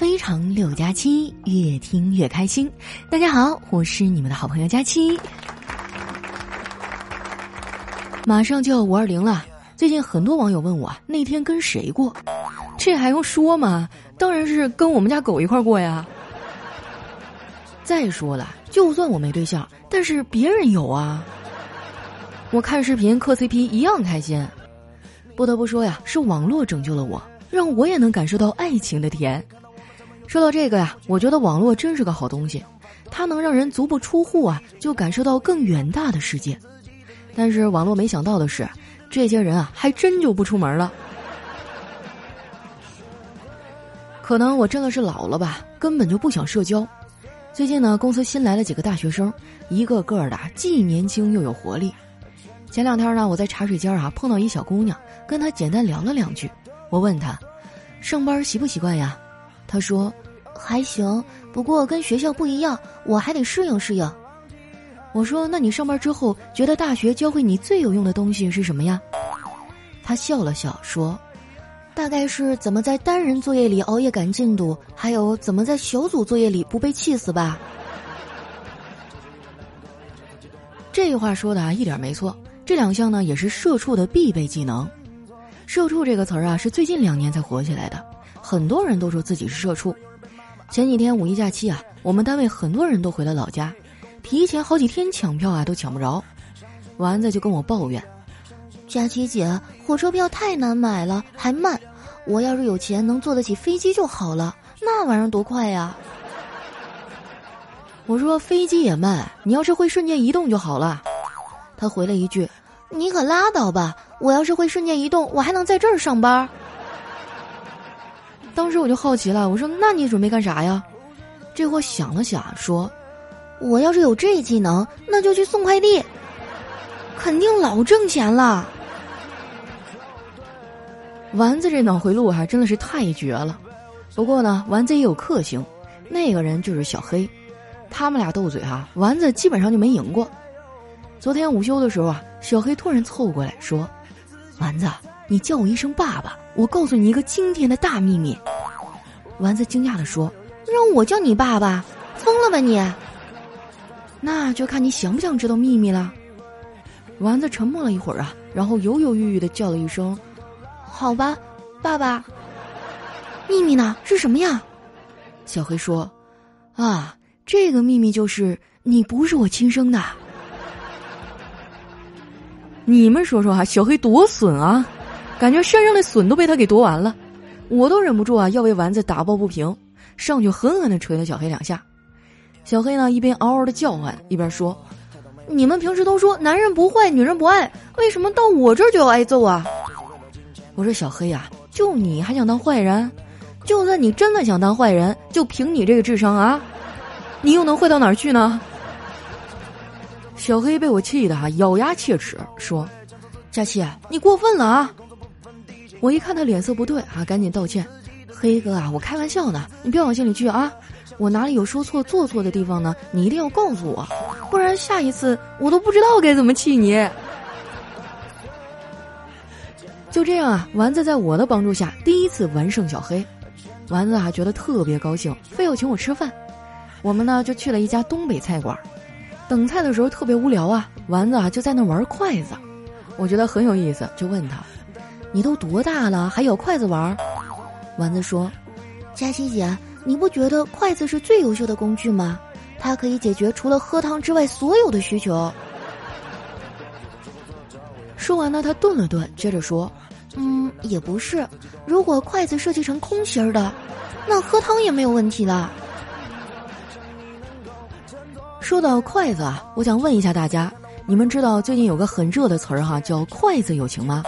非常六加七，越听越开心。大家好，我是你们的好朋友佳期。马上就要五二零了，最近很多网友问我那天跟谁过，这还用说吗？当然是跟我们家狗一块过呀。再说了，就算我没对象，但是别人有啊。我看视频磕 CP 一样开心。不得不说呀，是网络拯救了我，让我也能感受到爱情的甜。说到这个呀，我觉得网络真是个好东西，它能让人足不出户啊，就感受到更远大的世界。但是网络没想到的是，这些人啊，还真就不出门了。可能我真的是老了吧，根本就不想社交。最近呢，公司新来了几个大学生，一个个的既年轻又有活力。前两天呢，我在茶水间啊碰到一小姑娘，跟她简单聊了两句。我问她，上班习不习惯呀？他说，还行，不过跟学校不一样，我还得适应适应。我说，那你上班之后觉得大学教会你最有用的东西是什么呀？他笑了笑说。大概是怎么在单人作业里熬夜赶进度，还有怎么在小组作业里不被气死吧。这话说的啊，一点没错。这两项呢，也是社畜的必备技能。社畜这个词儿啊，是最近两年才火起来的，很多人都说自己是社畜。前几天五一假期啊，我们单位很多人都回了老家，提前好几天抢票啊，都抢不着。丸子就跟我抱怨。佳琪姐，火车票太难买了，还慢。我要是有钱，能坐得起飞机就好了。那玩意儿多快呀！我说飞机也慢，你要是会瞬间移动就好了。他回了一句：“你可拉倒吧！我要是会瞬间移动，我还能在这儿上班。”当时我就好奇了，我说：“那你准备干啥呀？”这货想了想说：“我要是有这技能，那就去送快递，肯定老挣钱了。”丸子这脑回路还真的是太绝了，不过呢，丸子也有克星，那个人就是小黑，他们俩斗嘴哈，丸子基本上就没赢过。昨天午休的时候啊，小黑突然凑过来说：“丸子，你叫我一声爸爸，我告诉你一个惊天的大秘密。”丸子惊讶的说：“让我叫你爸爸？疯了吧你？”那就看你想不想知道秘密了。丸子沉默了一会儿啊，然后犹犹豫豫的叫了一声。好吧，爸爸。秘密呢？是什么呀？小黑说：“啊，这个秘密就是你不是我亲生的。”你们说说哈，小黑多损啊！感觉山上的笋都被他给夺完了，我都忍不住啊，要为丸子打抱不平，上去狠狠的捶了小黑两下。小黑呢，一边嗷嗷的叫唤，一边说：“你们平时都说男人不坏，女人不爱，为什么到我这儿就要挨揍啊？”我说小黑呀，就你还想当坏人？就算你真的想当坏人，就凭你这个智商啊，你又能坏到哪儿去呢？小黑被我气的哈，咬牙切齿说：“佳琪，你过分了啊！”我一看他脸色不对啊，赶紧道歉：“黑哥啊，我开玩笑呢，你别往心里去啊。我哪里有说错做错的地方呢？你一定要告诉我，不然下一次我都不知道该怎么气你。”就这样啊，丸子在我的帮助下第一次完胜小黑，丸子啊觉得特别高兴，非要请我吃饭。我们呢就去了一家东北菜馆，等菜的时候特别无聊啊，丸子啊就在那玩筷子，我觉得很有意思，就问他：“你都多大了还咬筷子玩？”丸子说：“佳琪姐，你不觉得筷子是最优秀的工具吗？它可以解决除了喝汤之外所有的需求。”说完呢，他顿了顿，接着说：“嗯，也不是。如果筷子设计成空心儿的，那喝汤也没有问题了。”说到筷子啊，我想问一下大家，你们知道最近有个很热的词儿哈，叫“筷子友情”吗？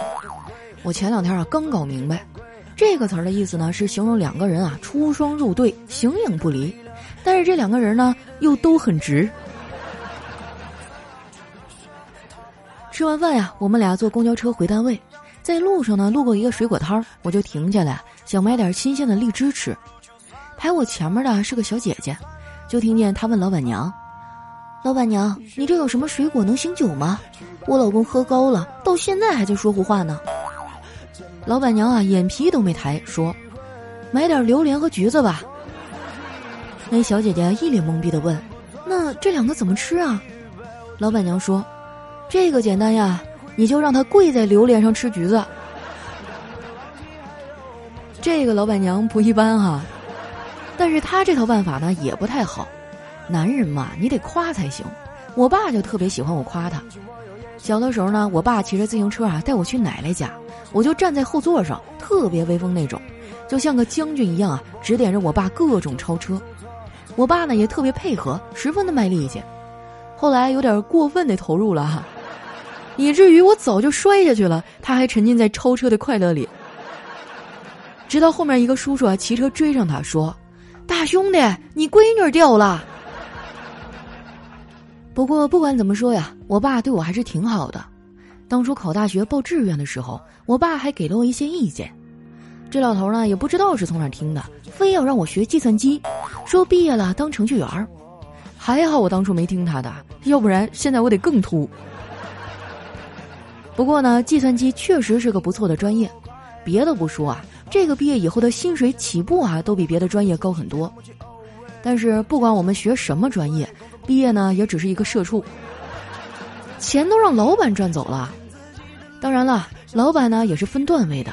我前两天啊刚搞明白，这个词儿的意思呢是形容两个人啊出双入对，形影不离，但是这两个人呢又都很直。吃完饭呀，我们俩坐公交车回单位，在路上呢，路过一个水果摊儿，我就停下来想买点新鲜的荔枝吃。排我前面的是个小姐姐，就听见她问老板娘：“老板娘，你这有什么水果能醒酒吗？我老公喝高了，到现在还在说胡话呢。”老板娘啊，眼皮都没抬，说：“买点榴莲和橘子吧，那小姐姐一脸懵逼的问：“那这两个怎么吃啊？”老板娘说：“这个简单呀，你就让他跪在榴莲上吃橘子。”这个老板娘不一般哈，但是她这套办法呢也不太好。男人嘛，你得夸才行。我爸就特别喜欢我夸他。小的时候呢，我爸骑着自行车啊带我去奶奶家，我就站在后座上，特别威风那种，就像个将军一样啊，指点着我爸各种超车。我爸呢也特别配合，十分的卖力气。后来有点过分的投入了哈，以至于我早就摔下去了，他还沉浸在超车的快乐里。直到后面一个叔叔啊骑车追上他说：“大兄弟，你闺女掉了。”不过不管怎么说呀，我爸对我还是挺好的。当初考大学报志愿的时候，我爸还给了我一些意见。这老头呢也不知道是从哪听的，非要让我学计算机，说毕业了当程序员儿。还好我当初没听他的，要不然现在我得更秃。不过呢，计算机确实是个不错的专业，别的不说啊，这个毕业以后的薪水起步啊都比别的专业高很多。但是不管我们学什么专业。毕业呢，也只是一个社畜，钱都让老板赚走了。当然了，老板呢也是分段位的，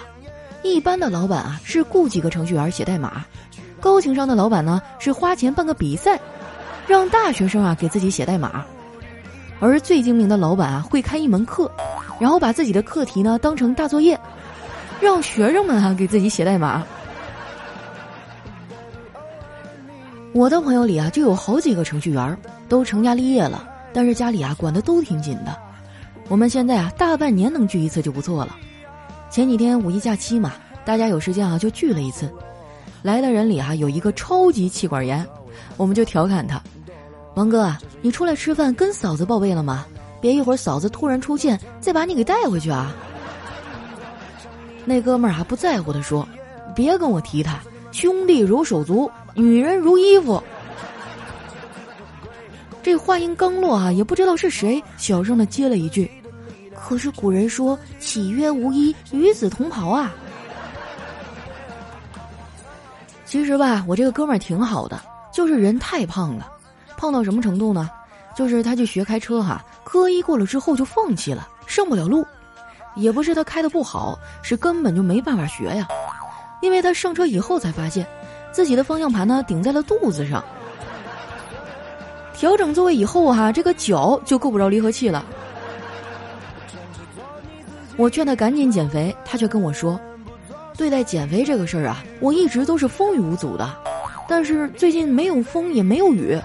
一般的老板啊是雇几个程序员写代码，高情商的老板呢是花钱办个比赛，让大学生啊给自己写代码，而最精明的老板啊会开一门课，然后把自己的课题呢当成大作业，让学生们啊给自己写代码。我的朋友里啊就有好几个程序员。都成家立业了，但是家里啊管的都挺紧的。我们现在啊大半年能聚一次就不错了。前几天五一假期嘛，大家有时间啊就聚了一次。来的人里啊有一个超级气管炎，我们就调侃他：“王哥，你出来吃饭跟嫂子报备了吗？别一会儿嫂子突然出现，再把你给带回去啊。”那哥们儿还不在乎的说：“别跟我提他，兄弟如手足，女人如衣服。”这话音刚落啊，也不知道是谁小声的接了一句：“可是古人说岂曰无衣，与子同袍啊。”其实吧，我这个哥们儿挺好的，就是人太胖了，胖到什么程度呢？就是他去学开车哈，科一过了之后就放弃了，上不了路。也不是他开的不好，是根本就没办法学呀。因为他上车以后才发现，自己的方向盘呢顶在了肚子上。调整座位以后哈，这个脚就够不着离合器了。我劝他赶紧减肥，他却跟我说：“对待减肥这个事儿啊，我一直都是风雨无阻的，但是最近没有风也没有雨，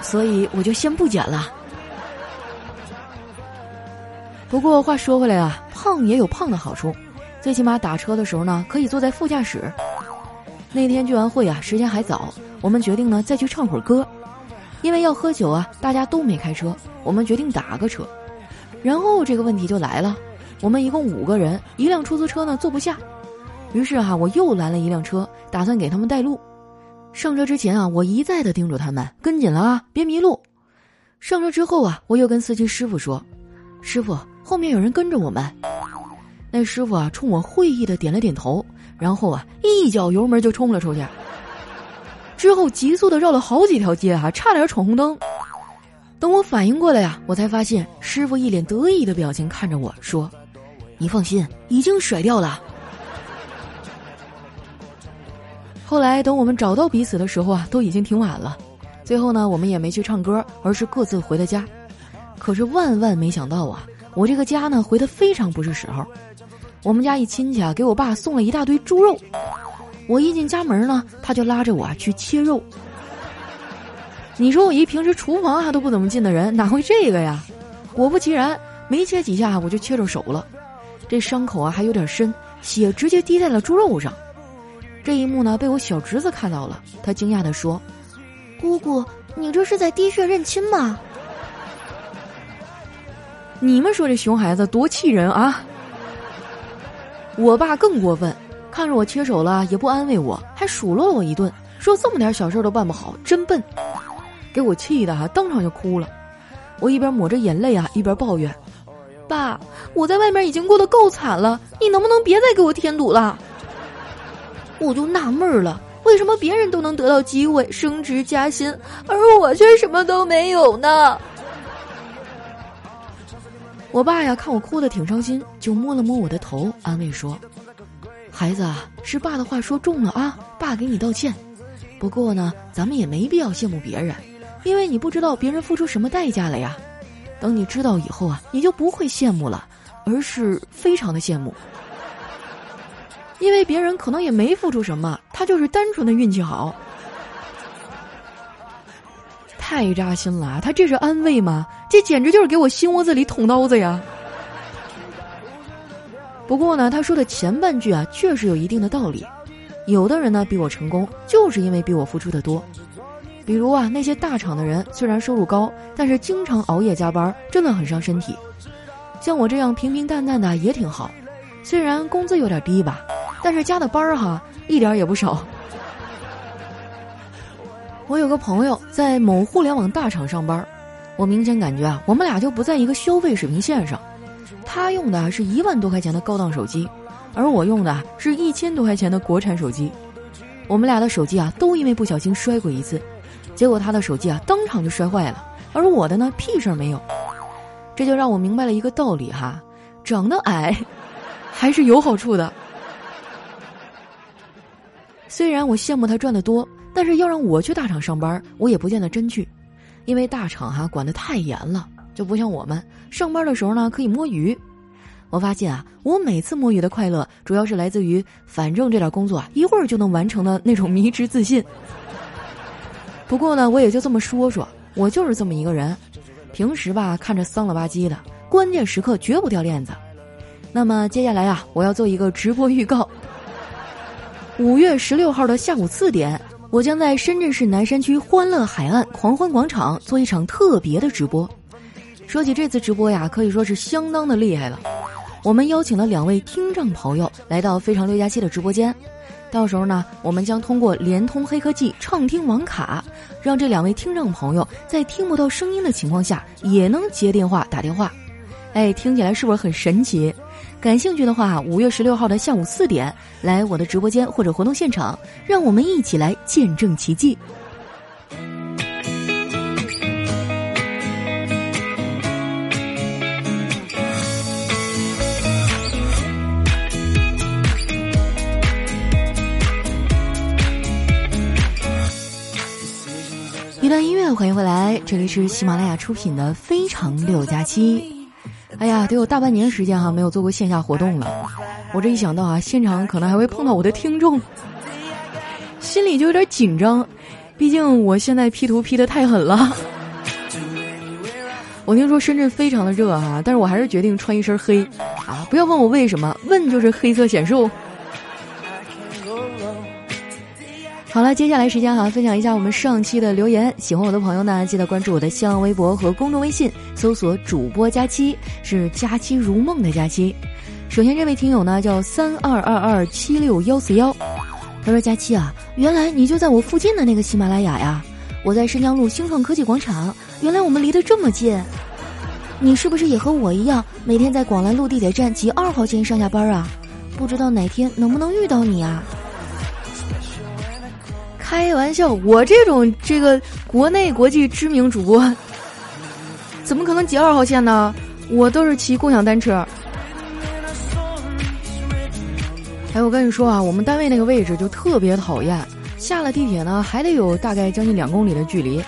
所以我就先不减了。”不过话说回来啊，胖也有胖的好处，最起码打车的时候呢，可以坐在副驾驶。那天聚完会啊，时间还早，我们决定呢再去唱会儿歌。因为要喝酒啊，大家都没开车，我们决定打个车。然后这个问题就来了，我们一共五个人，一辆出租车呢坐不下，于是哈我又拦了一辆车，打算给他们带路。上车之前啊，我一再的叮嘱他们跟紧了啊，别迷路。上车之后啊，我又跟司机师傅说：“师傅，后面有人跟着我们。”那师傅啊冲我会意的点了点头，然后啊一脚油门就冲了出去。之后急速的绕了好几条街啊，差点闯红灯。等我反应过来呀，我才发现师傅一脸得意的表情看着我说：“你放心，已经甩掉了。”后来等我们找到彼此的时候啊，都已经挺晚了。最后呢，我们也没去唱歌，而是各自回了家。可是万万没想到啊，我这个家呢回的非常不是时候。我们家一亲戚啊，给我爸送了一大堆猪肉。我一进家门呢，他就拉着我去切肉。你说我一平时厨房还都不怎么进的人，哪会这个呀？果不其然，没切几下我就切着手了，这伤口啊还有点深，血直接滴在了猪肉上。这一幕呢，被我小侄子看到了，他惊讶的说：“姑姑，你这是在滴血认亲吗？”你们说这熊孩子多气人啊！我爸更过分。看着我切手了，也不安慰我，还数落了我一顿，说这么点小事都办不好，真笨，给我气的哈，当场就哭了。我一边抹着眼泪啊，一边抱怨：“爸，我在外面已经过得够惨了，你能不能别再给我添堵了？”我就纳闷了，为什么别人都能得到机会升职加薪，而我却什么都没有呢？我爸呀，看我哭的挺伤心，就摸了摸我的头，安慰说：“孩子啊，是爸的话说重了啊，爸给你道歉。不过呢，咱们也没必要羡慕别人，因为你不知道别人付出什么代价了呀。等你知道以后啊，你就不会羡慕了，而是非常的羡慕，因为别人可能也没付出什么，他就是单纯的运气好。”太扎心了，他这是安慰吗？这简直就是给我心窝子里捅刀子呀！不过呢，他说的前半句啊，确实有一定的道理。有的人呢，比我成功，就是因为比我付出的多。比如啊，那些大厂的人，虽然收入高，但是经常熬夜加班，真的很伤身体。像我这样平平淡淡的也挺好，虽然工资有点低吧，但是加的班儿哈，一点也不少。我有个朋友在某互联网大厂上班，我明显感觉啊，我们俩就不在一个消费水平线上。他用的是一万多块钱的高档手机，而我用的是一千多块钱的国产手机。我们俩的手机啊，都因为不小心摔过一次，结果他的手机啊当场就摔坏了，而我的呢屁事儿没有。这就让我明白了一个道理哈，长得矮还是有好处的。虽然我羡慕他赚的多。但是要让我去大厂上班，我也不见得真去，因为大厂哈管得太严了，就不像我们上班的时候呢可以摸鱼。我发现啊，我每次摸鱼的快乐，主要是来自于反正这点工作啊一会儿就能完成的那种迷之自信。不过呢，我也就这么说说，我就是这么一个人，平时吧看着丧了吧唧的，关键时刻绝不掉链子。那么接下来啊，我要做一个直播预告，五月十六号的下午四点。我将在深圳市南山区欢乐海岸狂欢广场做一场特别的直播。说起这次直播呀，可以说是相当的厉害了。我们邀请了两位听障朋友来到非常六加七的直播间，到时候呢，我们将通过联通黑科技畅听网卡，让这两位听障朋友在听不到声音的情况下也能接电话打电话。哎，听起来是不是很神奇？感兴趣的话，五月十六号的下午四点来我的直播间或者活动现场，让我们一起来见证奇迹。欢迎回来，这里是喜马拉雅出品的《非常六加七》。哎呀，得有大半年时间哈，没有做过线下活动了。我这一想到啊，现场可能还会碰到我的听众，心里就有点紧张。毕竟我现在 P 图 P 的太狠了。我听说深圳非常的热哈，但是我还是决定穿一身黑啊！不要问我为什么，问就是黑色显瘦。好了，接下来时间哈，分享一下我们上期的留言。喜欢我的朋友呢，记得关注我的新浪微博和公众微信，搜索“主播佳期”，是“佳期如梦”的佳期。首先，这位听友呢叫三二二二七六幺四幺，他说：“佳期啊，原来你就在我附近的那个喜马拉雅呀！我在申江路星创科技广场，原来我们离得这么近。你是不是也和我一样，每天在广兰路地铁站及二号线上下班啊？不知道哪天能不能遇到你啊？”开玩笑，我这种这个国内国际知名主播，怎么可能挤二号线呢？我都是骑共享单车。哎，我跟你说啊，我们单位那个位置就特别讨厌，下了地铁呢还得有大概将近两公里的距离。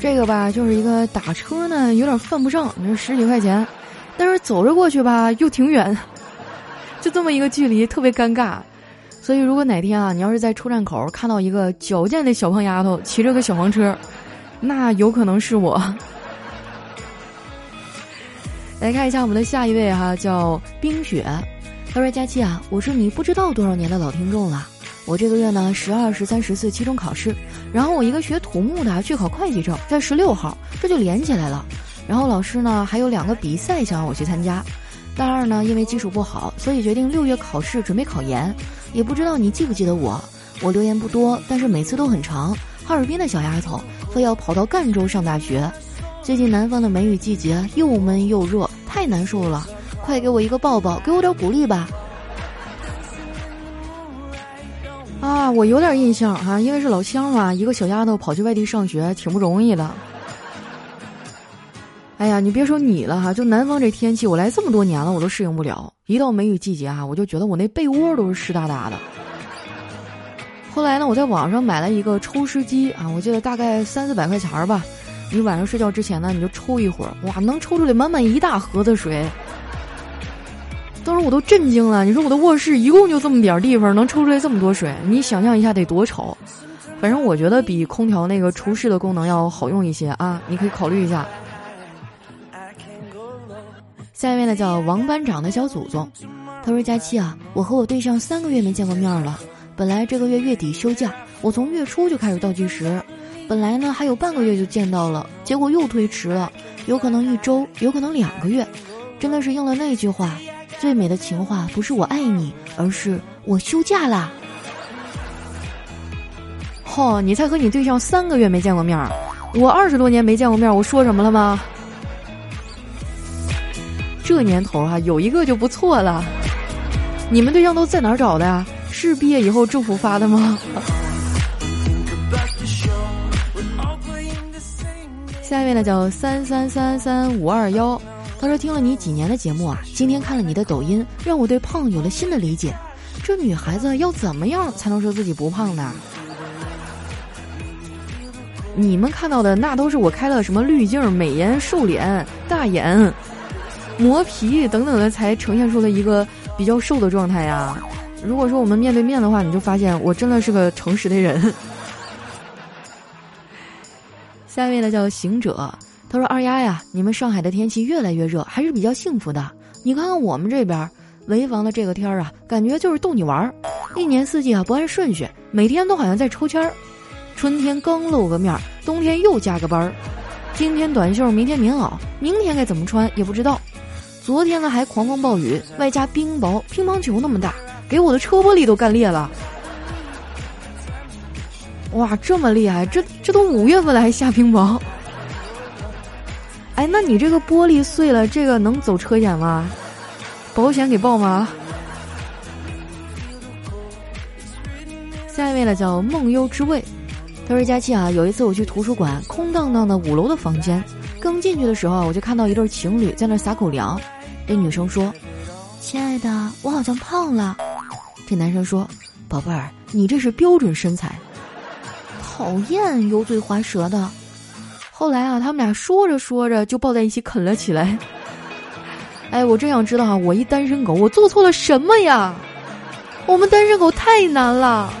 这个吧，就是一个打车呢有点犯不上，你说十几块钱，但是走着过去吧又挺远，就这么一个距离，特别尴尬。所以，如果哪天啊，你要是在出站口看到一个矫健的小胖丫头骑着个小黄车，那有可能是我。来看一下我们的下一位哈，叫冰雪。他说：“佳期啊，我是你不知道多少年的老听众了。我这个月呢，十二、十三、十四期中考试，然后我一个学土木的去考会计证，在十六号，这就连起来了。然后老师呢，还有两个比赛想让我去参加。大二呢，因为基础不好，所以决定六月考试，准备考研。”也不知道你记不记得我，我留言不多，但是每次都很长。哈尔滨的小丫头非要跑到赣州上大学，最近南方的梅雨季节又闷又热，太难受了，快给我一个抱抱，给我点鼓励吧。啊，我有点印象哈，因为是老乡嘛，一个小丫头跑去外地上学，挺不容易的。哎呀，你别说你了哈，就南方这天气，我来这么多年了，我都适应不了。一到梅雨季节哈，我就觉得我那被窝都是湿哒哒的。后来呢，我在网上买了一个抽湿机啊，我记得大概三四百块钱儿吧。你晚上睡觉之前呢，你就抽一会儿，哇，能抽出来满满一大盒子水。当时我都震惊了，你说我的卧室一共就这么点儿地方，能抽出来这么多水？你想象一下得多丑。反正我觉得比空调那个除湿的功能要好用一些啊，你可以考虑一下。下一位呢叫王班长的小祖宗，他说：“佳期啊，我和我对象三个月没见过面了。”本来这个月月底休假，我从月初就开始倒计时。本来呢还有半个月就见到了，结果又推迟了，有可能一周，有可能两个月。真的是应了那句话：最美的情话不是我爱你，而是我休假啦。嚯，你才和你对象三个月没见过面，我二十多年没见过面，我说什么了吗？这年头啊，有一个就不错了。你们对象都在哪儿找的呀？是毕业以后政府发的吗？下一位呢叫三三三三五二幺，他说听了你几年的节目啊，今天看了你的抖音，让我对胖有了新的理解。这女孩子要怎么样才能说自己不胖呢？你们看到的那都是我开了什么滤镜、美颜、瘦脸、大眼、磨皮等等的，才呈现出了一个比较瘦的状态呀。如果说我们面对面的话，你就发现我真的是个诚实的人。下一位呢叫行者，他说：“二丫呀，你们上海的天气越来越热，还是比较幸福的。你看看我们这边潍坊的这个天儿啊，感觉就是逗你玩儿，一年四季啊不按顺序，每天都好像在抽签儿。春天刚露个面儿，冬天又加个班儿，今天短袖，明天棉袄，明天该怎么穿也不知道。昨天呢还狂风暴雨，外加冰雹，乒乓球那么大。”给我的车玻璃都干裂了！哇，这么厉害！这这都五月份了还下冰雹。哎，那你这个玻璃碎了，这个能走车险吗？保险给报吗？下一位呢，叫梦幽之味。他说：“佳期啊，有一次我去图书馆，空荡荡的五楼的房间，刚进去的时候，我就看到一对情侣在那撒狗粮。这女生说：‘亲爱的，我好像胖了。’”这男生说：“宝贝儿，你这是标准身材。”讨厌，油嘴滑舌的。后来啊，他们俩说着说着就抱在一起啃了起来。哎，我真想知道啊，我一单身狗，我做错了什么呀？我们单身狗太难了。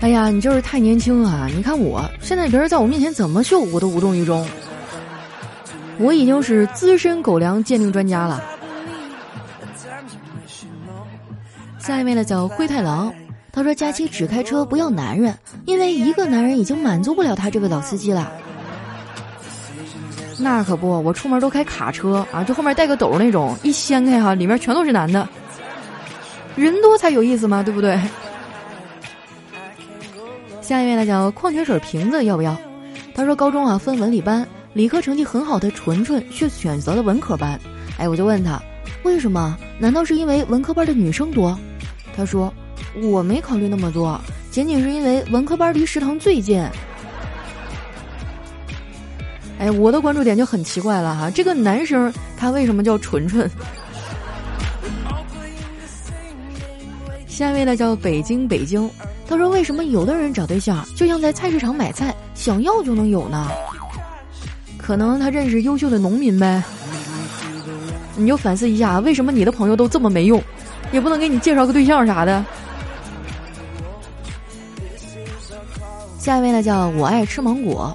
哎呀，你就是太年轻啊！你看我现在，别人在我面前怎么秀，我都无动于衷。我已经是资深狗粮鉴定专家了。下一位呢叫灰太狼，他说：“佳期只开车不要男人，因为一个男人已经满足不了他这个老司机了。”那可不，我出门都开卡车啊，就后面带个斗那种，一掀开哈，里面全都是男的。人多才有意思嘛，对不对？下一位呢叫矿泉水瓶子，要不要？他说高中啊分文理班，理科成绩很好的纯纯却选择了文科班。哎，我就问他为什么？难道是因为文科班的女生多？他说：“我没考虑那么多，仅仅是因为文科班离食堂最近。”哎，我的关注点就很奇怪了哈，这个男生他为什么叫纯纯？下一位呢叫北京北京，他说：“为什么有的人找对象就像在菜市场买菜，想要就能有呢？可能他认识优秀的农民呗。你就反思一下，为什么你的朋友都这么没用？”也不能给你介绍个对象啥的。下一位呢，叫我爱吃芒果。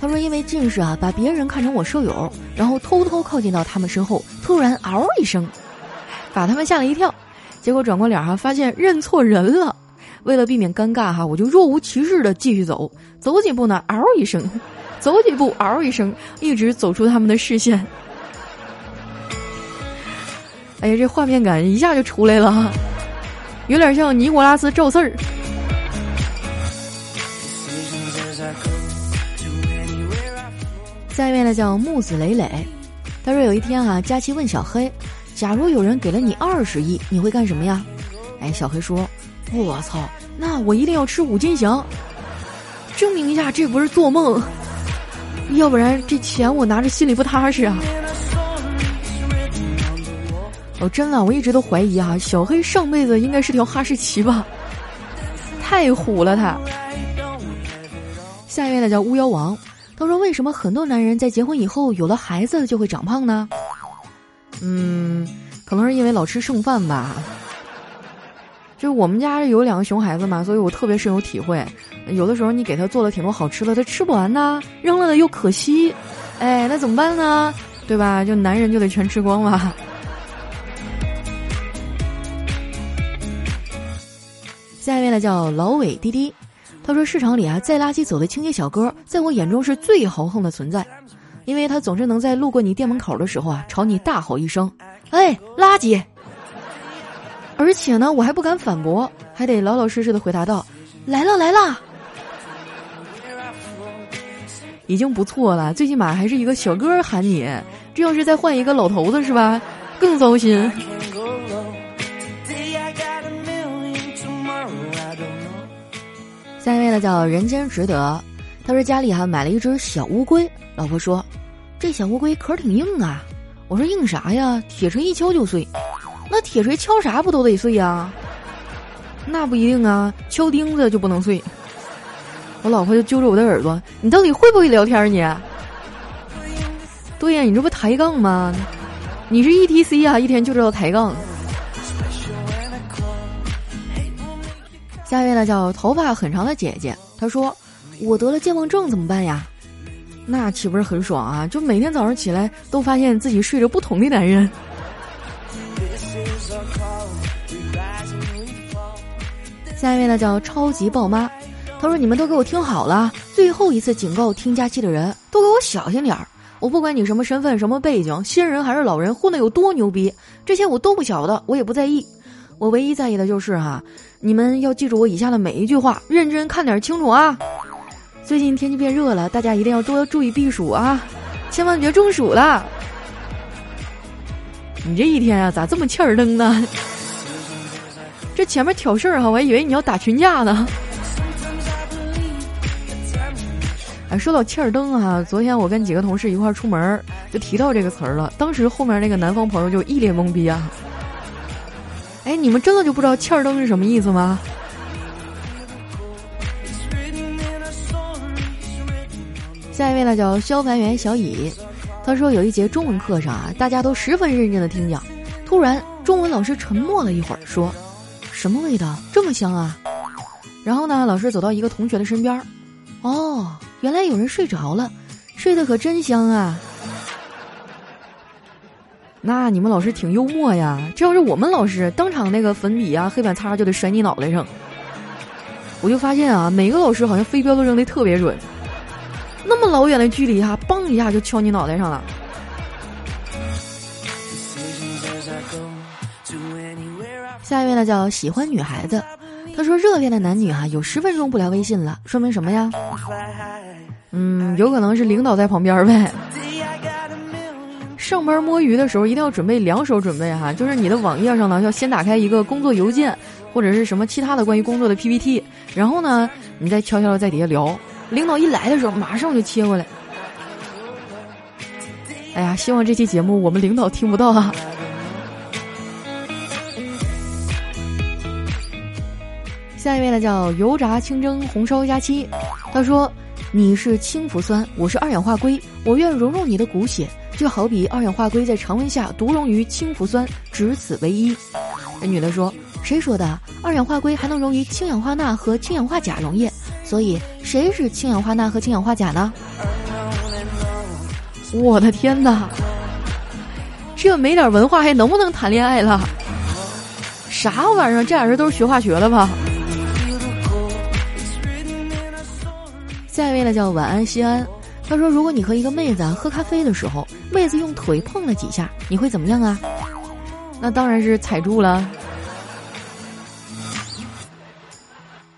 他说：“因为近视啊，把别人看成我舍友，然后偷偷靠近到他们身后，突然嗷一声，把他们吓了一跳。结果转过脸哈，发现认错人了。为了避免尴尬哈，我就若无其事的继续走，走几步呢，嗷一声，走几步，嗷一声，一直走出他们的视线。”哎呀，这画面感一下就出来了，有点像尼古拉斯赵四儿。下一位呢叫木子磊磊，他说有一天啊，佳琪问小黑：“假如有人给了你二十亿，你会干什么呀？”哎，小黑说：“我操，那我一定要吃五金翔，证明一下这不是做梦，要不然这钱我拿着心里不踏实啊。”哦，真的，我一直都怀疑哈，小黑上辈子应该是条哈士奇吧，太虎了他。下一位呢叫巫妖王，他说：“为什么很多男人在结婚以后有了孩子就会长胖呢？”嗯，可能是因为老吃剩饭吧。就我们家有两个熊孩子嘛，所以我特别深有体会。有的时候你给他做了挺多好吃的，他吃不完呢，扔了的又可惜，哎，那怎么办呢？对吧？就男人就得全吃光嘛。下一位呢叫老伟滴滴，他说市场里啊载垃圾走的清洁小哥，在我眼中是最豪横的存在，因为他总是能在路过你店门口的时候啊，朝你大吼一声：“哎，垃圾！”而且呢，我还不敢反驳，还得老老实实的回答道：“来了来了。”已经不错了，最起码还是一个小哥喊你，这要是再换一个老头子是吧，更糟心。下一位呢叫人间值得，他说家里哈买了一只小乌龟，老婆说这小乌龟壳挺硬啊，我说硬啥呀？铁锤一敲就碎，那铁锤敲啥不都得碎呀？那不一定啊，敲钉子就不能碎。我老婆就揪着我的耳朵，你到底会不会聊天你？对呀，你这不抬杠吗？你是 E T C 啊，一天就知道抬杠。下一位呢叫头发很长的姐姐，她说：“我得了健忘症怎么办呀？”那岂不是很爽啊？就每天早上起来都发现自己睡着不同的男人。下一位呢叫超级豹妈，她说：“你们都给我听好了，最后一次警告听假期的人都给我小心点儿！我不管你什么身份、什么背景，新人还是老人，混的有多牛逼，这些我都不晓得，我也不在意。我唯一在意的就是哈。”你们要记住我以下的每一句话，认真看点清楚啊！最近天气变热了，大家一定要多注意避暑啊，千万别中暑了。你这一天啊，咋这么欠儿登呢？这前面挑事儿哈，我还以为你要打群架呢。哎，说到欠儿灯啊，昨天我跟几个同事一块儿出门，就提到这个词儿了。当时后面那个南方朋友就一脸懵逼啊。哎，你们真的就不知道“欠儿登”是什么意思吗？下一位呢，叫消防员小乙，他说有一节中文课上啊，大家都十分认真的听讲，突然中文老师沉默了一会儿，说：“什么味道这么香啊？”然后呢，老师走到一个同学的身边，哦，原来有人睡着了，睡得可真香啊。那你们老师挺幽默呀！这要是我们老师，当场那个粉笔啊、黑板擦就得甩你脑袋上。我就发现啊，每个老师好像飞镖都扔的特别准，那么老远的距离哈，嘣一下就敲你脑袋上了。下一位呢叫喜欢女孩子，他说热恋的男女哈有十分钟不聊微信了，说明什么呀？嗯，有可能是领导在旁边呗。上班摸鱼的时候一定要准备两手准备哈，就是你的网页上呢要先打开一个工作邮件或者是什么其他的关于工作的 PPT，然后呢你再悄悄的在底下聊，领导一来的时候马上就切过来。哎呀，希望这期节目我们领导听不到哈。下一位呢叫油炸清蒸红烧鸭七，他说你是氢氟酸，我是二氧化硅，我愿融入你的骨血。就好比二氧化硅在常温下毒溶于氢氟酸，只此为一。这女的说：“谁说的？二氧化硅还能溶于氢氧化钠和氢氧化钾溶液，所以谁是氢氧化钠和氢氧化钾呢？”我的天哪！这没点文化还能不能谈恋爱了？啥玩意儿？这俩人都是学化学的吧？下一位呢，叫晚安西安。他说：“如果你和一个妹子喝咖啡的时候，妹子用腿碰了几下，你会怎么样啊？那当然是踩住了。”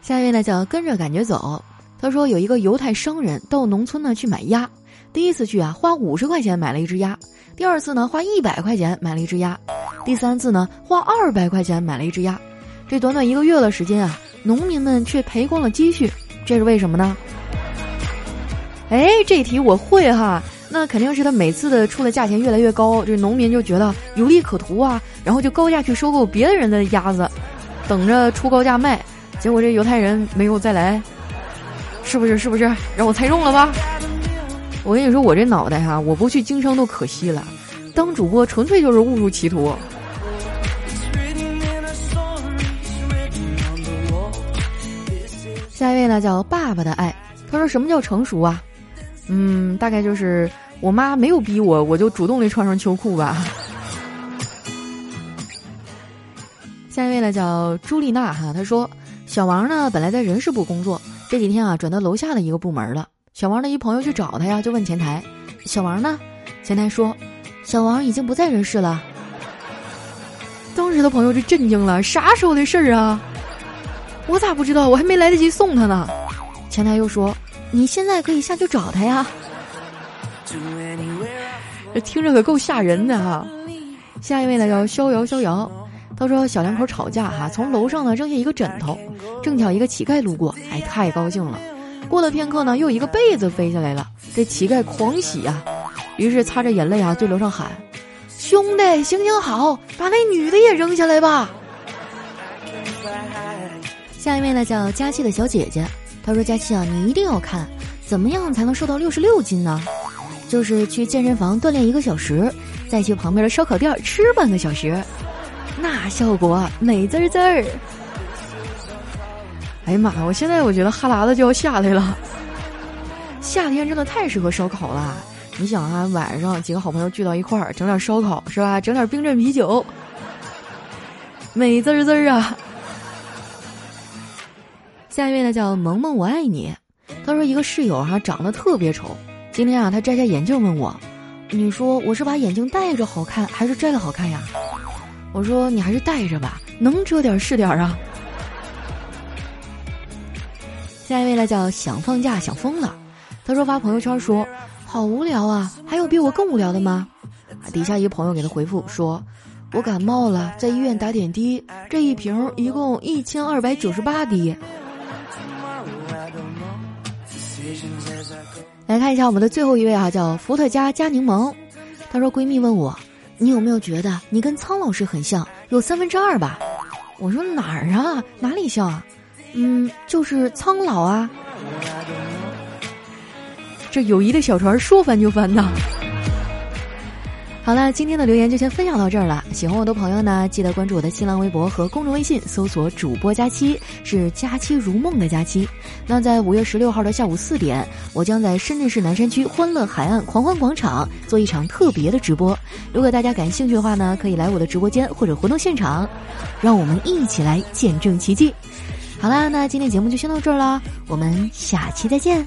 下一位呢叫跟着感觉走。他说有一个犹太商人到农村呢去买鸭，第一次去啊花五十块钱买了一只鸭，第二次呢花一百块钱买了一只鸭，第三次呢花二百块钱买了一只鸭。这短短一个月的时间啊，农民们却赔光了积蓄，这是为什么呢？哎，这题我会哈，那肯定是他每次的出的价钱越来越高，这农民就觉得有利可图啊，然后就高价去收购别的人的鸭子，等着出高价卖，结果这犹太人没有再来，是不是？是不是？让我猜中了吧？我跟你说，我这脑袋哈，我不去经商都可惜了，当主播纯粹就是误入歧途。下一位呢，叫爸爸的爱，他说：“什么叫成熟啊？”嗯，大概就是我妈没有逼我，我就主动的穿上秋裤吧。下一位呢叫朱丽娜哈，她说小王呢本来在人事部工作，这几天啊转到楼下的一个部门了。小王的一朋友去找他呀，就问前台：“小王呢？”前台说：“小王已经不在人事了。”当时的朋友就震惊了：“啥时候的事儿啊？我咋不知道？我还没来得及送他呢。”前台又说。你现在可以下去找他呀，这听着可够吓人的哈。下一位呢叫逍遥逍遥，他说小两口吵架哈，从楼上呢扔下一个枕头，正巧一个乞丐路过，哎，太高兴了。过了片刻呢，又一个被子飞下来了，这乞丐狂喜啊，于是擦着眼泪啊，对楼上喊：“兄弟，行行好，把那女的也扔下来吧。”下一位呢叫佳期的小姐姐。他说：“佳琪啊，你一定要看，怎么样才能瘦到六十六斤呢？就是去健身房锻炼一个小时，再去旁边的烧烤店吃半个小时，那效果美滋滋儿。”哎呀妈呀！我现在我觉得哈喇子就要下来了。夏天真的太适合烧烤了。你想啊，晚上几个好朋友聚到一块儿，整点烧烤是吧？整点冰镇啤酒，美滋滋儿啊！下一位呢叫萌萌，我爱你。他说一个室友哈长得特别丑，今天啊他摘下眼镜问我，你说我是把眼镜戴着好看还是摘了好看呀？我说你还是戴着吧，能遮点是点啊。下一位呢叫想放假想疯了，他说发朋友圈说好无聊啊，还有比我更无聊的吗？底下一个朋友给他回复说，我感冒了，在医院打点滴，这一瓶一共一千二百九十八滴。来看一下我们的最后一位啊，叫伏特加加柠檬。她说：“闺蜜问我，你有没有觉得你跟苍老师很像？有三分之二吧？”我说：“哪儿啊？哪里像啊？嗯，就是苍老啊。”这友谊的小船说翻就翻呐。好了，今天的留言就先分享到这儿了。喜欢我的朋友呢，记得关注我的新浪微博和公众微信，搜索“主播佳期”，是“佳期如梦”的佳期。那在五月十六号的下午四点，我将在深圳市南山区欢乐海岸狂欢广场做一场特别的直播。如果大家感兴趣的话呢，可以来我的直播间或者活动现场，让我们一起来见证奇迹。好啦，那今天节目就先到这儿了，我们下期再见。